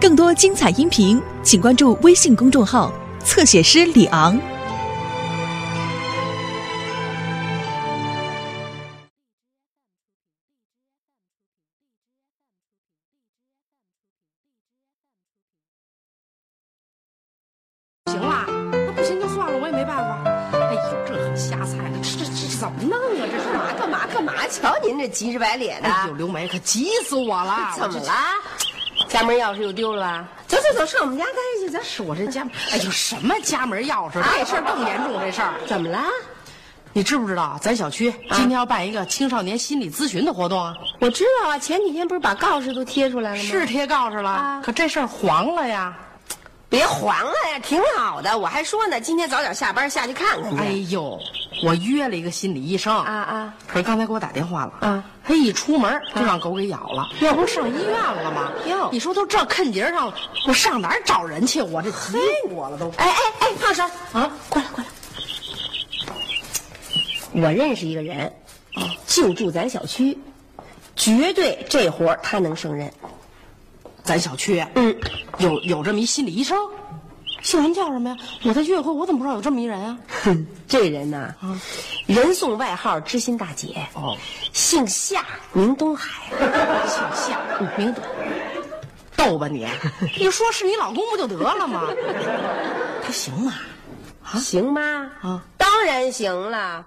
更多精彩音频，请关注微信公众号“侧写师李昂”。行了，那不行就算了，我也没办法。哎呦，这很瞎猜的，这这这怎么弄啊？这是干嘛干嘛干嘛？瞧您这急着白脸的，哎呦，刘梅可急死我了！怎么了？家门钥匙又丢了吧？走走走，上我们家待去，咱说我这家门，哎呦，什么家门钥匙？这事儿更严重，这事儿。怎么了？你知不知道，咱小区今天要办一个青少年心理咨询的活动啊？我知道啊，前几天不是把告示都贴出来了吗？是贴告示了，啊可这事儿黄了呀！别黄了呀，挺好的。我还说呢，今天早点下班下去看看去。哎呦，我约了一个心理医生啊啊！可是刚才给我打电话了，啊，他一出门就让狗给咬了，要不上医院了吗？哟你说都这坑节上了，我上哪儿找人去？我这急死我了都。哎哎哎，胖婶啊，过来过来。我认识一个人，啊，就住咱小区，绝对这活他能胜任。咱小区嗯，有有这么一心理医生，姓什么叫什么呀？我在居委会，我怎么不知道有这么一人啊？哼，这人呐，人送外号“知心大姐”，哦，姓夏，名东海，姓夏，名东，逗吧你？一说是你老公不就得了吗？他行吗？行吗？啊，当然行了。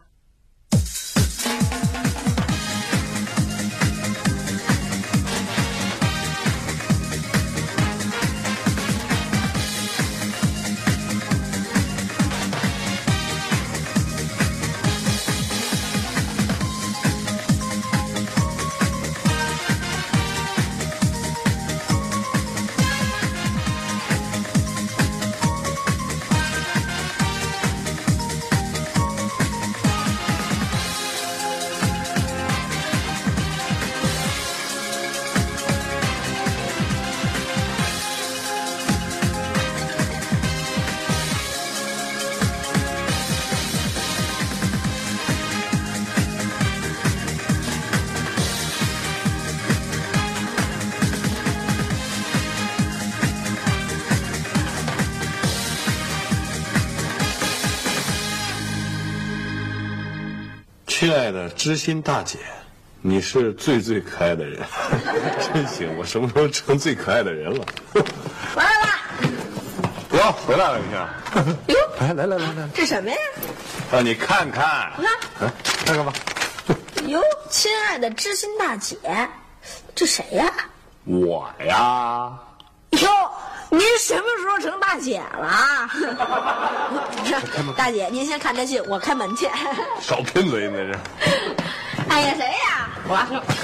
亲爱的知心大姐，你是最最可爱的人，真行！我什么时候成最可爱的人了？回来了！哟，回来了，你看。哟，来来来来来，这什么呀？让你看看，你看，哎，看看吧。哟，亲爱的知心大姐，这谁呀？我呀，哟，您什么时候成大姐了 啊？大姐，您先看这信，我开门去。少贫嘴，那是。哎呀，谁呀？我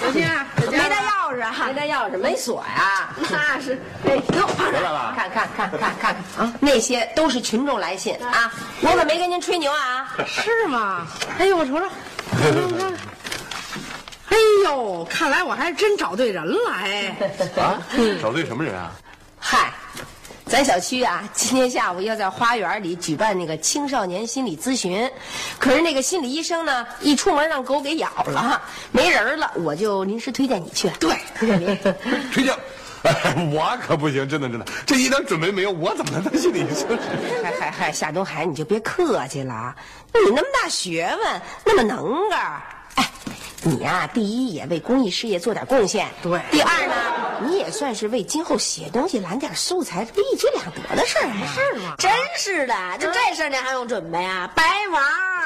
小心啊，没带钥匙啊？没带钥匙，没锁呀？那是。哎呦，回来了看看看看看看啊！那些都是群众来信啊，我可没跟您吹牛啊。是吗？哎呦，我瞅瞅，我看看。哎呦，看来我还真找对人了哎！啊，找对什么人啊？嗨，咱小区啊，今天下午要在花园里举办那个青少年心理咨询，可是那个心理医生呢，一出门让狗给咬了，没人了，我就临时推荐你去。对，推荐您。推荐。哎，我可不行，真的真的，这一点准备没有，我怎么能当心理医生？嗨嗨嗨，夏东海，你就别客气了，你那么大学问，那么能干你呀、第一也为公益事业做点贡献，对第二呢，你也算是为今后写东西揽点素材，这不一举两得的事儿吗？是吗真是的，就这事儿您还用准备啊？白玩儿，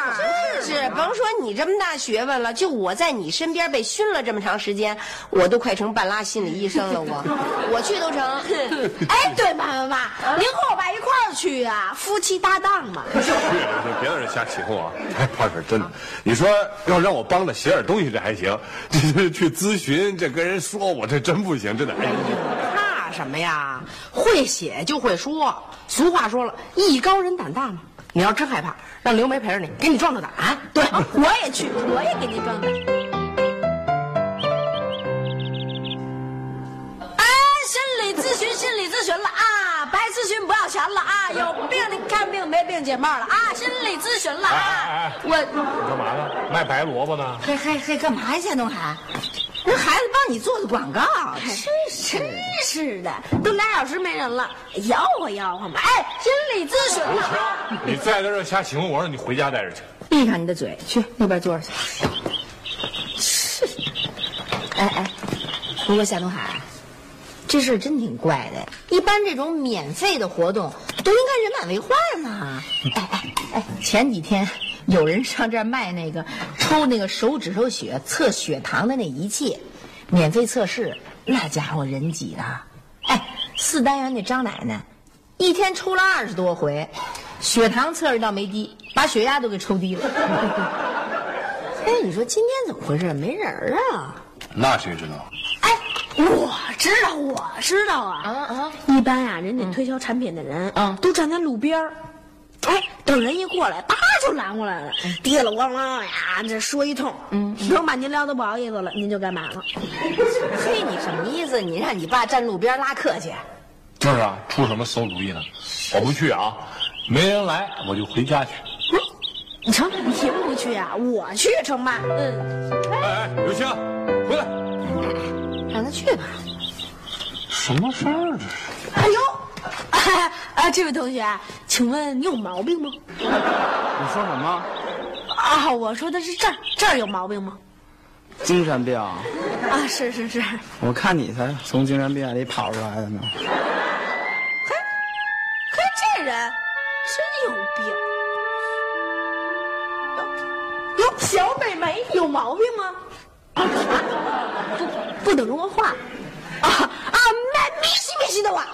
是甭说你这么大学问了，就我在你身边被熏了这么长时间，我都快成半拉心理医生了，我我去都成。哎，对，妈妈妈，您和我爸一块儿去啊，夫妻搭档嘛。是是，别让人瞎起哄啊！哎，胖婶，真的，你说要让我帮着写点东西，这还行；这去咨询，这跟人说，我这真不行，真的。哎，怕什么呀？会写就会说。俗话说了，艺高人胆大嘛。你要真害怕，让刘梅陪着你，给你壮壮胆。对，我也去，我也给你壮胆。哎，心理咨询，心理咨询了啊！钱了啊！有病的看病，没病解闷了啊！心理咨询了哎啊！哎哎我你干嘛呢？卖白萝卜呢？还还还干嘛呀，夏东海？那孩子帮你做的广告，真真是的，都俩小时没人了，吆喝吆喝嘛。哎，心理咨询了。你在这瞎起哄，我让你回家待着去。闭上你的嘴，去那边坐着去。哎哎，不过夏东海，这事儿真挺怪的。一般这种免费的活动都应该人满为患呢。哎哎哎，前几天有人上这儿卖那个抽那个手指头血测血糖的那仪器，免费测试，那家伙人挤的。哎，四单元那张奶奶，一天抽了二十多回，血糖测试倒没低，把血压都给抽低了。哎，你说今天怎么回事？没人啊？那谁知道？哎，我知道，我知道啊。啊啊！一般呀、人家推销产品的人，嗯都站在路边儿。哎，等人一过来，叭就拦过来了，嘀了咣啷呀，这说一通，嗯，等把您聊得不好意思了，您就该买了。嘿，你什么意思？你让你爸站路边拉客去？就是啊，出什么馊主意呢？我不去啊，没人来我就回家去。你瞧，您不去啊，我去成吧？嗯，哎哎，刘星，去吧。什么事儿这是？哎呦，哎 啊，这位同学，请问你有毛病吗？你说什么？啊，我说的是这儿，这儿有毛病吗？精神病？啊，是是是，我看你才从精神病院里跑出来的呢。嘿，这人真有病。小美眉有毛病吗？不懂中国话。啊啊，没没西没西的话。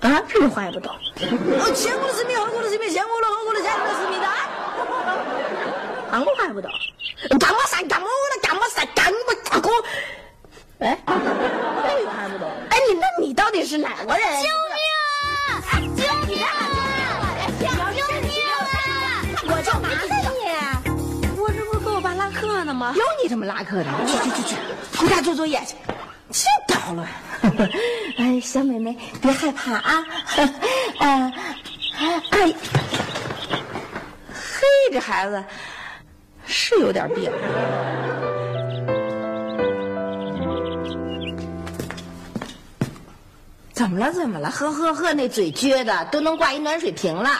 啊，这话也不懂。哦，前国的是米，后国的是米，前国的后国的前国的是米的。韩国话也不懂。干嘛啥？干嘛我的干嘛啥？干嘛大哥？哎，这个还不懂。哎，你那你到底是哪国人？救命啊！救命！有你这么拉客的？去去去去，回家做作业去。真捣乱！哎，小美眉，别害怕啊！啊，哎，嘿，这孩子是有点病。怎么了？怎么了？呵呵呵，那嘴撅的都能挂一暖水瓶了。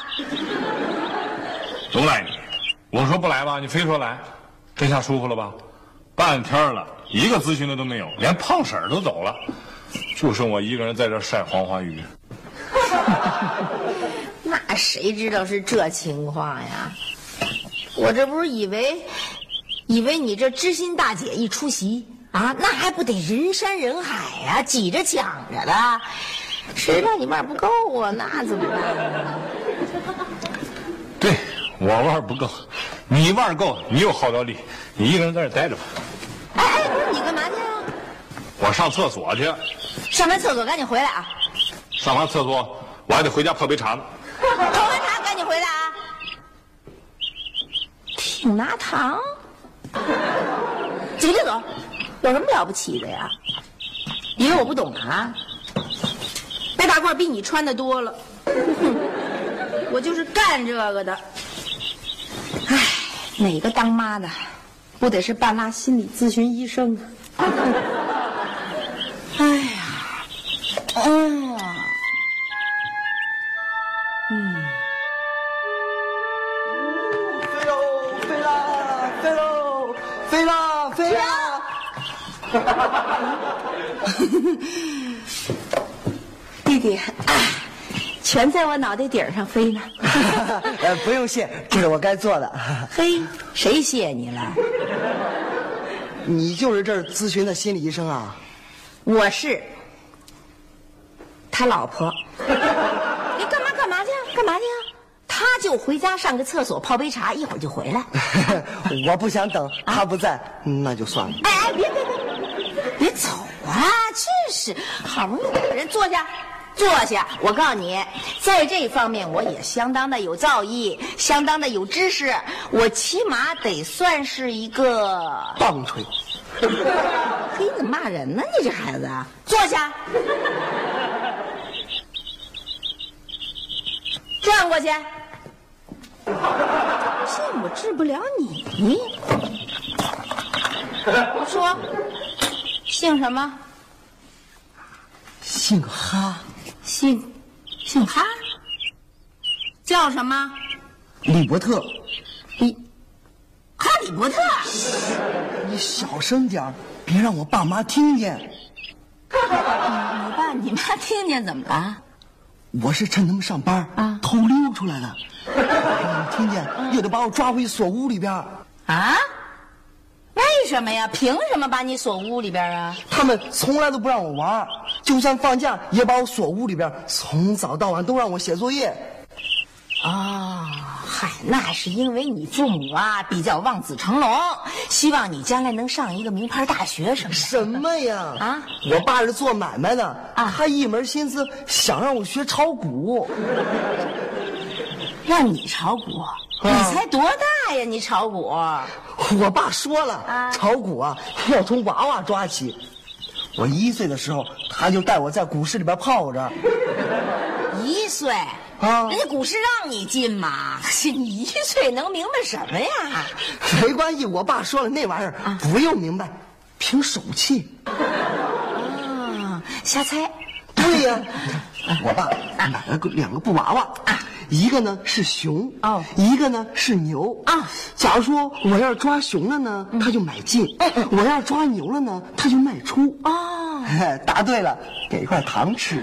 都赖你！我说不来吧，你非说来，这下舒服了吧？半天了，一个咨询的都没有，连胖婶儿都走了，就剩我一个人在这晒黄花鱼。那谁知道是这情况呀？我这不是以为，以为你这知心大姐一出席啊，那还不得人山人海呀、挤着抢着的。谁让你腕儿不够啊？那怎么办呢？对我腕儿不够，你腕儿够，你有号召力，你一个人在这儿待着吧。哎哎，不是你干嘛去啊？我上厕所去，上完厕所赶紧回来啊！上完厕所我还得回家泡杯茶呢。泡完茶赶紧回来啊！挺拿糖，走就走，有什么了不起的呀？以为我不懂啊？白大褂比你穿的多了，我就是干这个的。唉，哪个当妈的不得是半拉心理咨询医生啊？哎全在我脑袋顶上飞呢。呃，不用谢，这是我该做的。嘿，谁谢你了？你就是这儿咨询的心理医生啊？我是他老婆。你干嘛干嘛去啊？干嘛去啊？他就回家上个厕所，泡杯茶，一会儿就回来。我不想等，他不在，那就算了。哎哎，别别别，别走啊！真是，好不容易有个人坐下，坐下。我告诉你，在这方面我也相当的有造诣，相当的有知识，我起码得算是一个。棒槌，嘿，你怎么骂人呢？你这孩子，啊！坐下，转过去。信我治不了你。我说，姓什么？姓哈，姓姓哈？叫什么？李伯特，李哈利波特。你小声点儿，别让我爸妈听见。你爸你妈听见怎么了？我是趁他们上班啊偷溜出来的，让他们听见又得把我抓回锁屋里边。啊？为什么呀？凭什么把你锁屋里边啊？他们从来都不让我玩，就算放假也把我锁屋里边，从早到晚都让我写作业。哦，嗨，那是因为你父母啊比较望子成龙，希望你将来能上一个名牌大学什么的。什么呀？啊我爸是做买卖的，啊他一门心思想让我学炒股。让你炒股？你才多大呀？你炒股？我爸说了，啊炒股啊要从娃娃抓起。我一岁的时候，他就带我在股市里边泡着。一岁啊人家股市让你进嘛？你一岁能明白什么呀？没关系，我爸说了，那玩意儿啊不用明白，凭手气。啊，瞎猜。对呀、我爸买了个两个布娃娃，一个呢是熊，哦一个呢是牛啊。假如说我要是抓熊了呢，他就买进；我要是抓牛了呢，他就卖出。哦，答对了，给一块糖吃，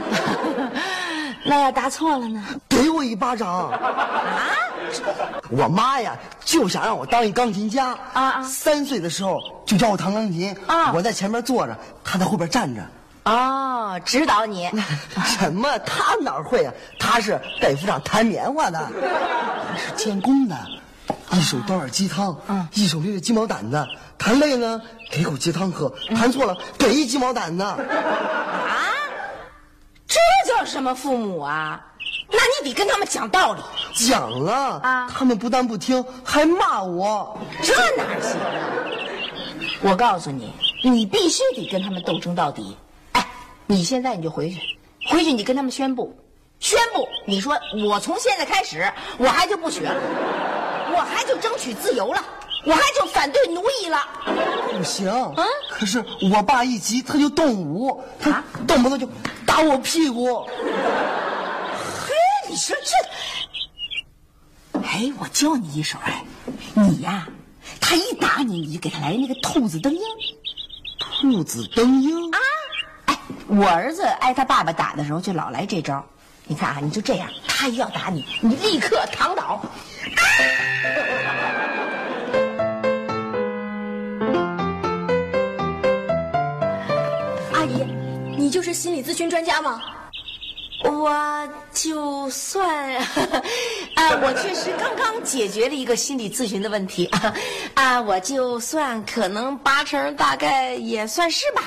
那要答错了呢？给我一巴掌。啊？我妈呀，就想让我当一钢琴家啊啊三岁的时候就教我弹钢琴啊我在前面坐着，她在后边站着。哦，指导你。什么？他哪会啊？他是北府上弹棉花的，他是监工的，一手端碗鸡汤，嗯一手拎着鸡毛掸子，弹累了给口鸡汤喝，弹错了给一鸡毛掸子。啊？这叫什么父母啊？那你得跟他们讲道理，讲了啊他们不但不听，还骂我。这哪行啊？我告诉你，你必须得跟他们斗争到底。哎，你现在你就回去，回去你跟他们宣布，宣布你说我从现在开始我还就不学了，我还就争取自由了，我还就反对奴役了。不行，啊可是我爸一急他就动武，他啊动不动就打我屁股。嘿，你说这，哎，我教你一手，哎，你呀，他一打你，你就给他来那个兔子蹬鹰兔子蹬鹰啊。哎，我儿子挨他爸爸打的时候就老来这招。你看啊，你就这样，他一要打你，你立刻躺倒。阿姨，你就是心理咨询专家吗？我就算，啊，我确实刚刚解决了一个心理咨询的问题啊，啊，我就算可能八成大概也算是吧。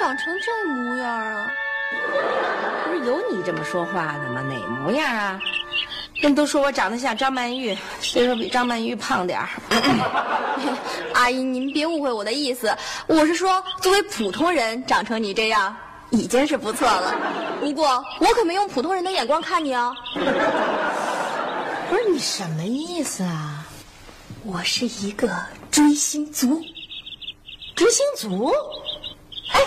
咋长成这模样啊？不是有你这么说话的吗？哪模样啊？人都说我长得像张曼玉，虽说比张曼玉胖点儿。阿姨，您别误会我的意思，我是说，作为普通人长成你这样，已经是不错了。不过，我可没用普通人的眼光看你哦。不是你什么意思啊？我是一个追星族，追星族？哎，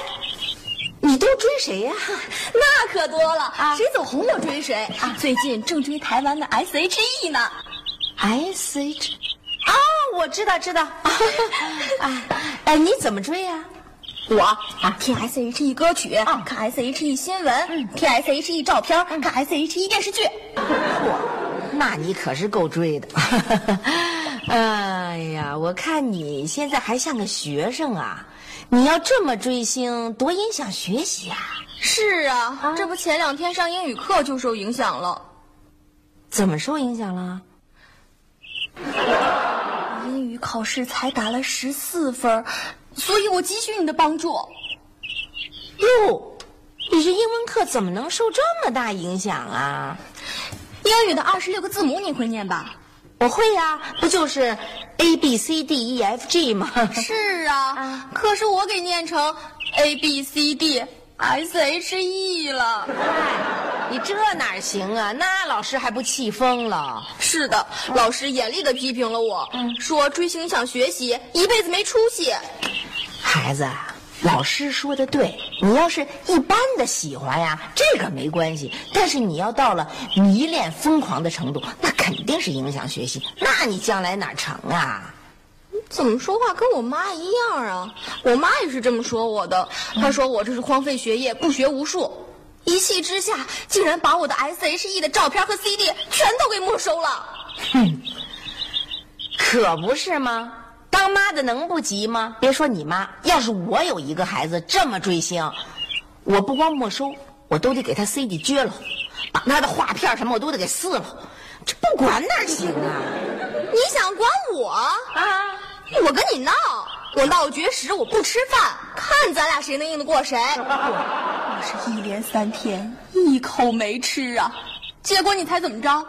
你都追谁呀、那可多了，啊谁走红我追谁啊。最近正追台湾的 S.H.E 呢。S H，啊，我知道知道。啊哎，你怎么追呀、我啊，听 S.H.E 歌曲，看 S.H.E 新闻，听 S.H.E 照片，看 S.H.E 电视剧。那你可是够追的。哎呀，我看你现在还像个学生啊！你要这么追星，多影响学习啊！是啊，这不前两天上英语课就受影响了。怎么受影响了？英语考试才打了十四分，所以我急需你的帮助。哟，你这英文课怎么能受这么大影响啊？英语的二十六个字母你会念吧？我会呀、不就是 A B C D E F G 吗？是啊，可是我给念成 A B C D S H E 了。你这哪行啊？那老师还不气疯了？是的，老师严厉的批评了我，说追星影响学习，一辈子没出息。孩子，老师说的对，你要是一般的喜欢呀，这个没关系。但是你要到了迷恋、疯狂的程度，那肯定是影响学习。那你将来哪成啊？怎么说话跟我妈一样啊？我妈也是这么说我的。她说我这是荒废学业，不学无术。一气之下，竟然把我的 S.H.E 的照片和 CD 全都给没收了。哼，可不是吗？当妈的能不急吗？别说你妈，要是我有一个孩子这么追星，我不光没收，我都得给他 CD 撅了，把他的画片什么我都得给撕了。这不管哪行啊？你想管我啊？我跟你闹，我闹绝食，我不吃饭，看咱俩谁能硬得过谁。我是一连三天一口没吃啊，结果你猜怎么着？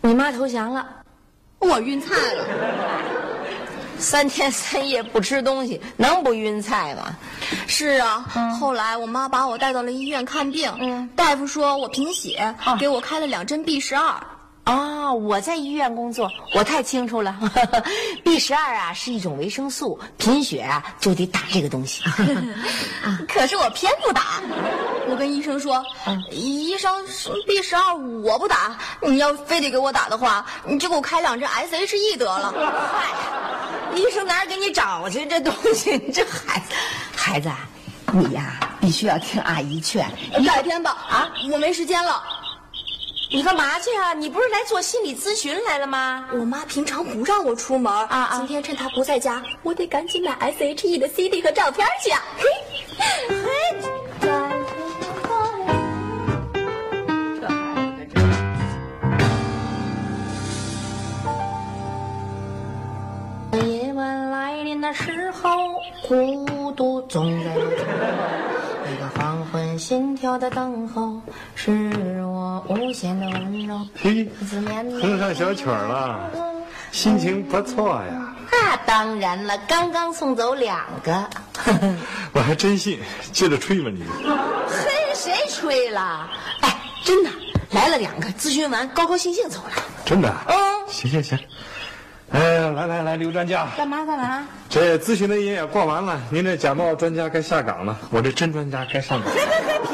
你妈投降了，我晕菜了。三天三夜不吃东西，能不晕菜吗？是啊，后来我妈把我带到了医院看病，大夫说我贫血，给我开了两针 B 十二。哦，我在医院工作，我太清楚了。B 十二啊是一种维生素，贫血啊就得打这个东西。可是我偏不打，我跟医生说，医生 B 十二我不打，你要非得给我打的话，你就给我开两针 SHE 得了。嗨，医生哪儿给你找去这东西？这孩子，孩子，你呀必须要听阿姨劝。改天吧，啊，我没时间了。你干嘛去啊？你不是来做心理咨询来了吗？我妈平常不让我出门啊啊！今天趁她不在家，我得赶紧买 S.H.E 的 CD 和照片去啊！嘿，嘿。夜晚来临的时候，孤独总在心跳的等候，是我无限的温柔。嘿，哼上小曲儿了，心情不错呀。那当然了，刚刚送走两个。我还真信，接着吹吧你。嘿谁吹了？哎，真的来了两个，咨询完高高兴兴走了。真的？嗯。行行行。哎，来来来，刘专家，干嘛干嘛？这咨询的瘾也过完了，您这假冒专家该下岗了，我这真专家该上岗。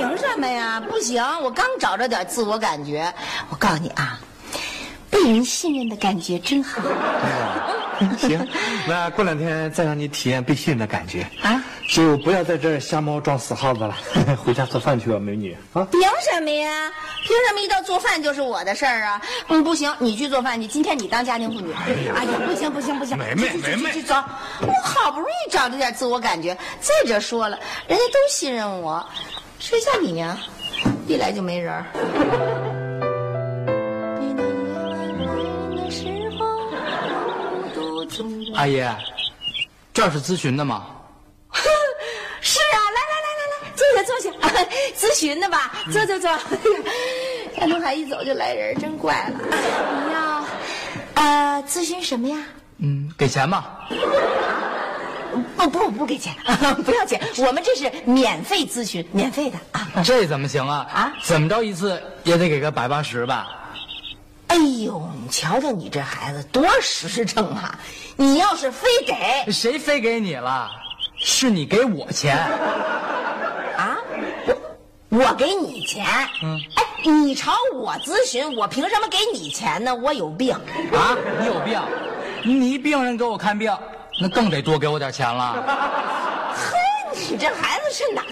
凭什么呀？不行，我刚找着点自我感觉。我告诉你啊，被人信任的感觉真好。行，那过两天再让你体验被信任的感觉啊，就不要在这儿瞎猫撞死耗子了。回家做饭去吧，美女啊！凭什么呀？凭什么一到做饭就是我的事儿啊？嗯，不行，你去做饭去。今天你当家庭妇女。哎呀，不行不行不行！梅梅梅梅，去走！我好不容易找着点自我感觉。再者说了，人家都信任我，谁像你呀？一来就没人儿。阿姨，这儿是咨询的吗？是啊，来来来来来，坐下坐下，啊、咨询的吧？坐坐坐。山东海一走就来人，真怪了。你要呃咨询什么呀？嗯，给钱吗？不不不给钱，不要钱，我们这是免费咨询，免费的啊。这怎么行啊？啊，怎么着一次也得给个百八十吧？哎呦，你瞧瞧你这孩子多实诚啊！你要是非给，谁非给你了？是你给我钱 啊！我我给你钱？嗯，哎，你朝我咨询，我凭什么给你钱呢？我有病啊！你有病？你病人给我看病，那更得多给我点钱了。嘿，你这孩子是哪？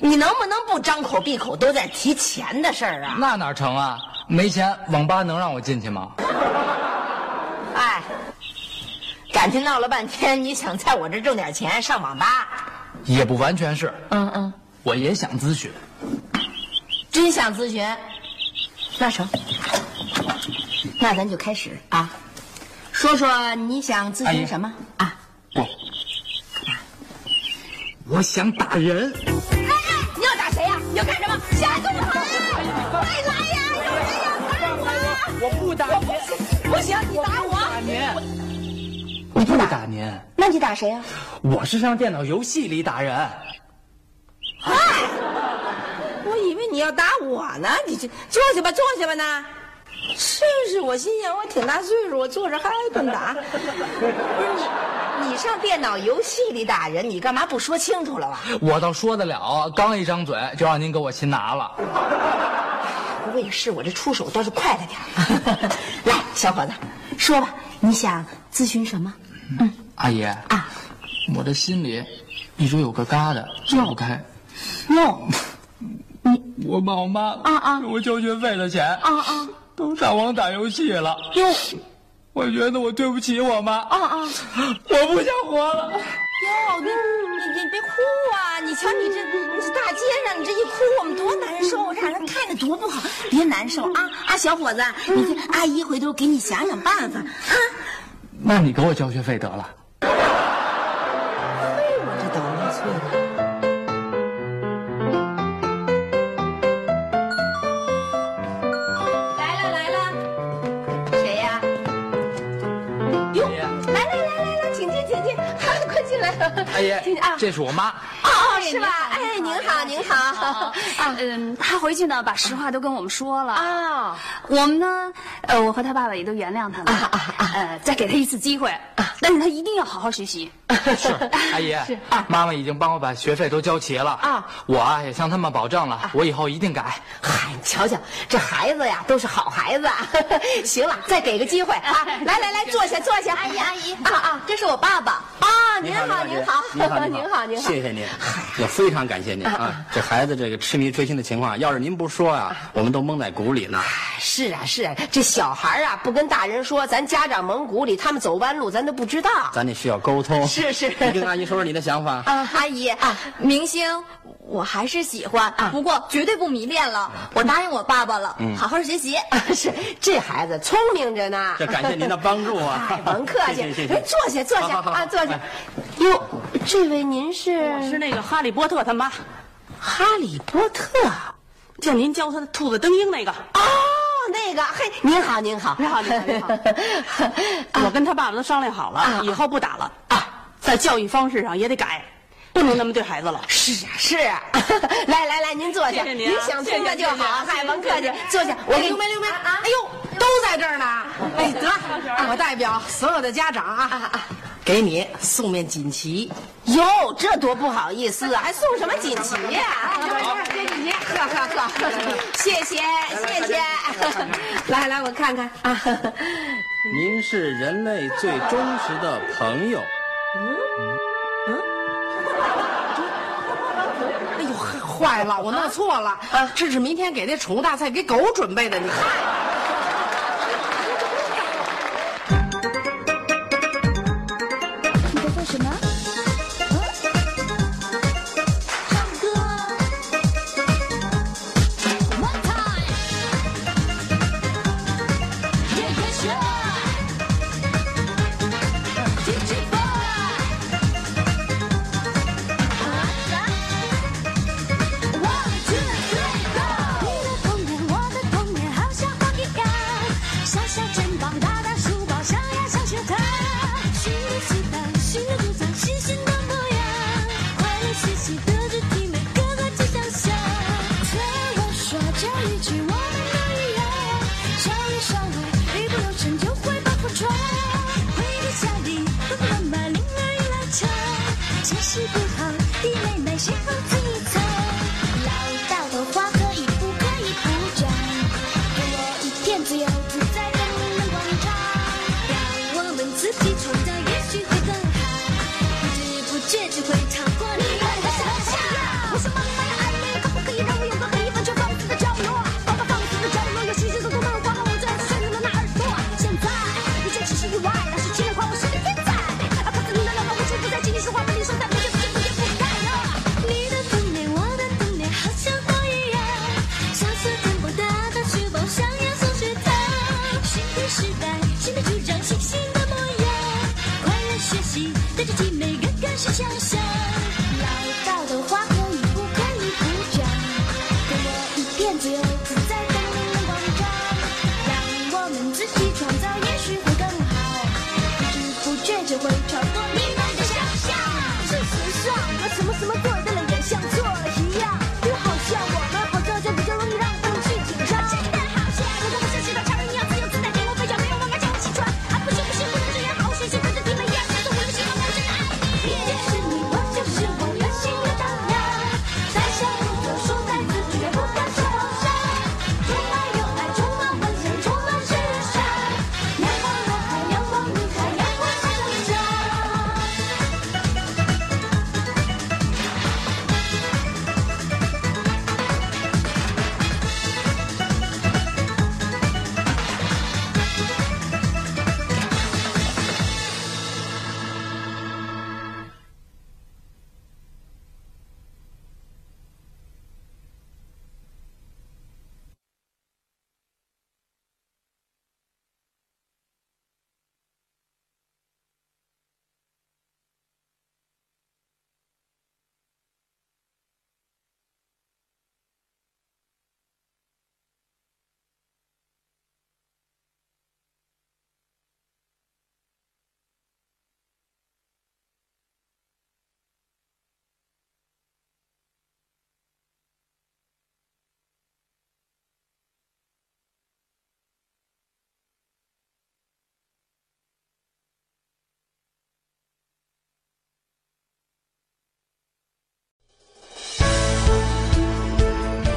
你能不能不张口闭口都在提钱的事儿啊？那哪成啊？没钱，网吧能让我进去吗？哎，感情闹了半天，你想在我这挣点钱上网吧？也不完全是。嗯嗯，我也想咨询。真想咨询？那成，那咱就开始啊。说说你想咨询什么啊？我，我想打人。哎哎，你要打谁呀？你要干什么？下来跟我打！快来呀！有人要打我！我不打您，不行，你打我！打您，我不打您，那你打谁呀？我是上电脑游戏里打人。嗨，我以为你要打我呢，你这坐下吧，坐下吧呢。试试，我心想我挺大岁数，我坐着还挨顿打。不是你，你上电脑游戏里打人，你干嘛不说清楚了吧？我倒说得了，刚一张嘴就让您给我擒拿了。不过也是，我这出手倒是快了点儿。来，小伙子，说吧，你想咨询什么？嗯阿姨啊，我这心里一直有个疙瘩解不开。哟，我把我妈啊啊给我交学费的钱啊啊都上网打游戏了。哟我觉得我对不起我妈啊啊！我不想活了。哟，你你你别哭啊！你瞧你这你这大街上，你这一哭，我们多难受，让人看着多不好。别难受啊啊，小伙子，你这阿姨回头给你想想办法啊。那你给我交学费得了。阿姨啊，这是我妈。哦哦是吧？哎，您好您好。嗯，他回去呢，把实话都跟我们说了。啊，我们呢，呃，我和他爸爸也都原谅他了。呃，再给他一次机会，但是他一定要好好学习。是阿姨，妈妈已经帮我把学费都交齐了啊我啊也向他们保证了，我以后一定改。嗨，你瞧瞧，这孩子呀都是好孩子。行了，再给个机会啊！来来来，坐下坐下。阿姨阿姨啊啊，这是我爸爸。啊，您好您好您好，您好您好。谢谢您，也非常感谢您啊！这孩子这个痴迷追星的情况，要是您不说啊，我们都蒙在鼓里呢。是啊是啊，这小孩啊不跟大人说，咱家长蒙鼓里，他们走弯路，咱都不知道。咱得需要沟通。是是你跟阿姨说说你的想法。啊，阿姨啊，明星我还是喜欢，不过绝对不迷恋了。我答应我爸爸了，好好学习。是这孩子聪明着呢。这感谢您的帮助啊哎，甭客气，坐下坐下好好好啊，坐下。哟，这位您是我是那个哈利波特他妈，哈利波特？叫您教他的兔子登鹰那个。哦，那个，嘿，您好您好，您好，您好，你好。我跟他爸爸都商量好了，以后不打了啊，在教育方式上也得改，不能那么对孩子了。是啊是啊，来来来，您坐下，谢谢您啊想听的就好，嗨，甭客气，坐下，我给刘梅刘梅啊，哎呦，都在这儿呢。哎，得，我代表所有的家长啊，给你送面锦旗。哟，这多不好意思啊，还送什么锦旗呀？哎，这锦旗，呵呵呵，谢谢谢谢，来来，我看看啊，您是人类最忠实的朋友。哎呦，坏了，我弄错了啊！这是明天给那宠物大赛给狗准备的，你看。